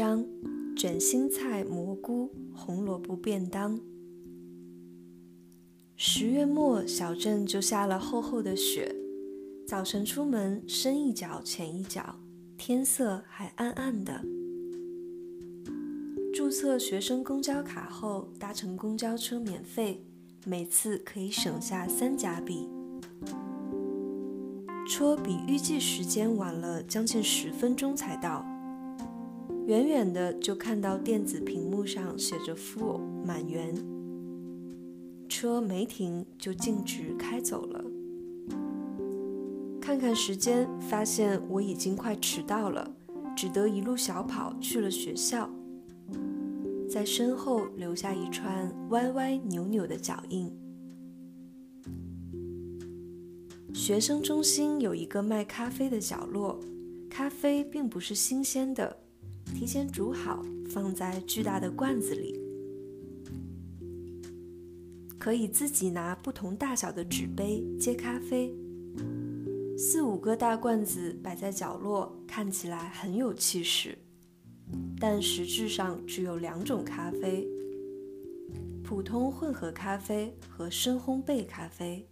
章：卷心菜、蘑菇、红萝卜便当。十月末，小镇就下了厚厚的雪。早晨出门，深一脚浅一脚，天色还暗暗的。注册学生公交卡后，搭乘公交车免费，每次可以省下三加币。车比预计时间晚了将近十分钟才到，远远的就看到电子屏幕上写着 “full” 满员。车没停就径直开走了。看看时间，发现我已经快迟到了，只得一路小跑去了学校，在身后留下一串歪歪扭扭的脚印。学生中心有一个卖咖啡的角落，咖啡并不是新鲜的，提前煮好，放在巨大的罐子里。可以自己拿不同大小的纸杯接咖啡，四五个大罐子摆在角落，看起来很有气势，但实质上只有两种咖啡：普通混合咖啡和深烘焙咖啡。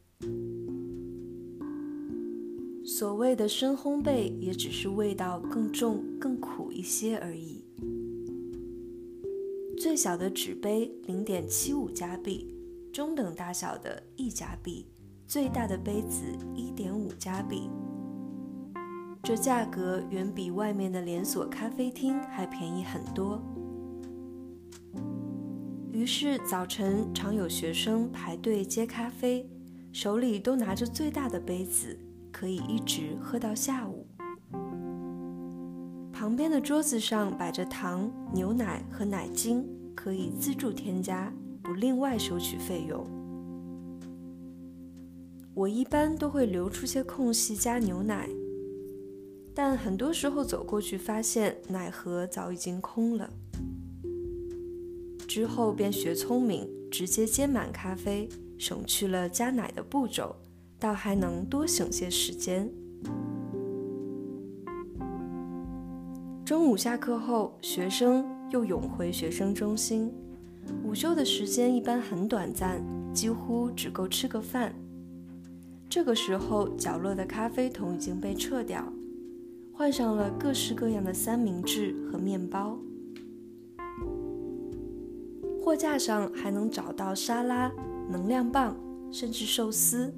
所谓的深烘焙，也只是味道更重、更苦一些而已。最小的纸杯零点七五加币。中等大小的一加币，最大的杯子一点五加币。这价格远比外面的连锁咖啡厅还便宜很多。于是早晨常有学生排队接咖啡，手里都拿着最大的杯子，可以一直喝到下午。旁边的桌子上摆着糖、牛奶和奶精，可以自助添加。不另外收取费用。我一般都会留出些空隙加牛奶，但很多时候走过去发现奶盒早已经空了。之后便学聪明，直接接满咖啡，省去了加奶的步骤，倒还能多省些时间。中午下课后，学生又涌回学生中心。午休的时间一般很短暂，几乎只够吃个饭。这个时候，角落的咖啡桶已经被撤掉，换上了各式各样的三明治和面包。货架上还能找到沙拉、能量棒，甚至寿司。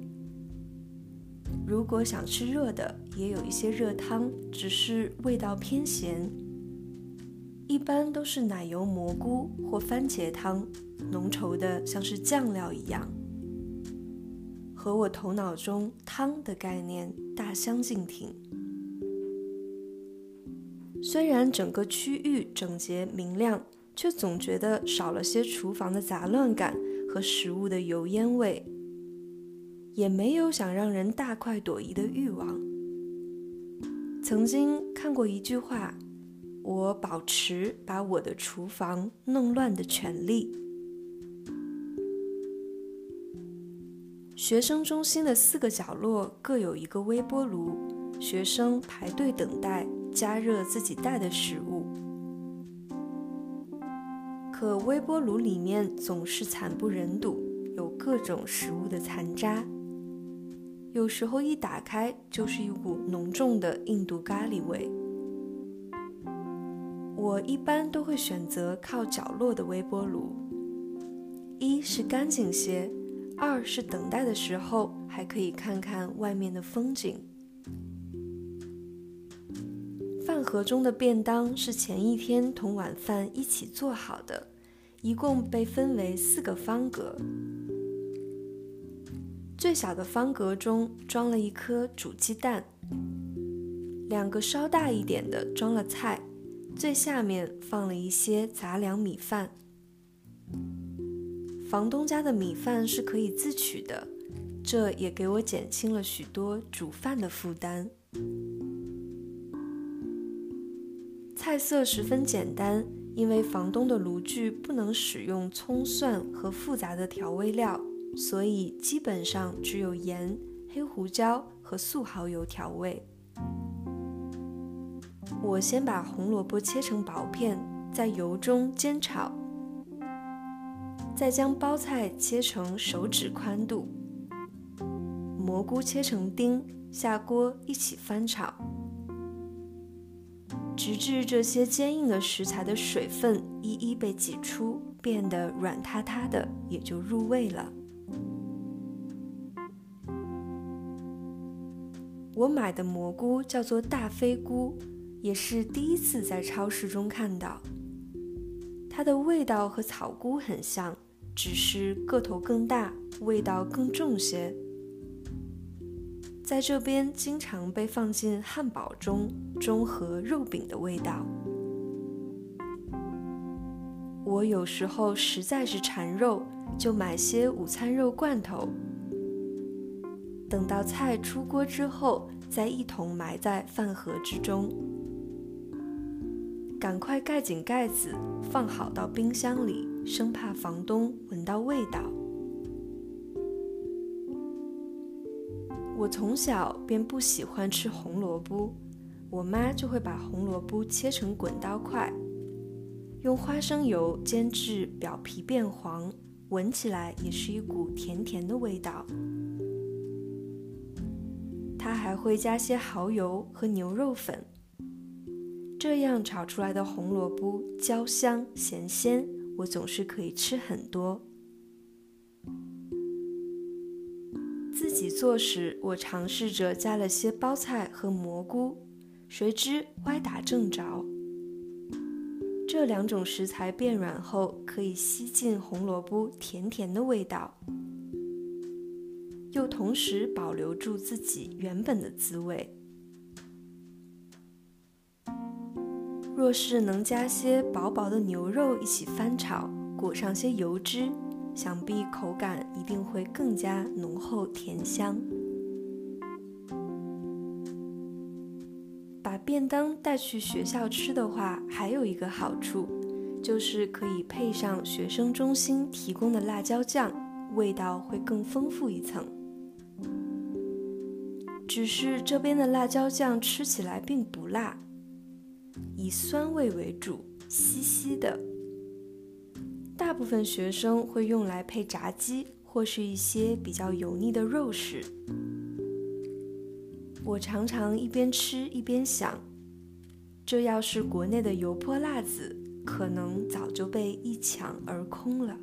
如果想吃热的，也有一些热汤，只是味道偏咸。一般都是奶油蘑菇或番茄汤，浓稠的像是酱料一样，和我头脑中汤的概念大相径庭。虽然整个区域整洁明亮，却总觉得少了些厨房的杂乱感和食物的油烟味，也没有想让人大快朵颐的欲望。曾经看过一句话。我保持把我的厨房弄乱的权利。学生中心的四个角落各有一个微波炉，学生排队等待加热自己带的食物。可微波炉里面总是惨不忍睹，有各种食物的残渣。有时候一打开就是一股浓重的印度咖喱味。我一般都会选择靠角落的微波炉，一是干净些，二是等待的时候还可以看看外面的风景。饭盒中的便当是前一天同晚饭一起做好的，一共被分为四个方格。最小的方格中装了一颗煮鸡蛋，两个稍大一点的装了菜。最下面放了一些杂粮米饭。房东家的米饭是可以自取的，这也给我减轻了许多煮饭的负担。菜色十分简单，因为房东的炉具不能使用葱蒜和复杂的调味料，所以基本上只有盐、黑胡椒和素蚝油调味。我先把红萝卜切成薄片，在油中煎炒，再将包菜切成手指宽度，蘑菇切成丁，下锅一起翻炒，直至这些坚硬的食材的水分一一被挤出，变得软塌塌的，也就入味了。我买的蘑菇叫做大飞菇。也是第一次在超市中看到，它的味道和草菇很像，只是个头更大，味道更重些。在这边经常被放进汉堡中，中和肉饼的味道。我有时候实在是馋肉，就买些午餐肉罐头，等到菜出锅之后，再一同埋在饭盒之中。赶快盖紧盖子，放好到冰箱里，生怕房东闻到味道。我从小便不喜欢吃红萝卜，我妈就会把红萝卜切成滚刀块，用花生油煎至表皮变黄，闻起来也是一股甜甜的味道。还会加些蚝油和牛肉粉。这样炒出来的红萝卜焦香咸鲜，我总是可以吃很多。自己做时，我尝试着加了些包菜和蘑菇，谁知歪打正着。这两种食材变软后，可以吸进红萝卜甜甜的味道，又同时保留住自己原本的滋味。若是能加些薄薄的牛肉一起翻炒，裹上些油脂，想必口感一定会更加浓厚甜香。把便当带去学校吃的话，还有一个好处，就是可以配上学生中心提供的辣椒酱，味道会更丰富一层。只是这边的辣椒酱吃起来并不辣。以酸味为主，稀稀的。大部分学生会用来配炸鸡或是一些比较油腻的肉食。我常常一边吃一边想，这要是国内的油泼辣子，可能早就被一抢而空了。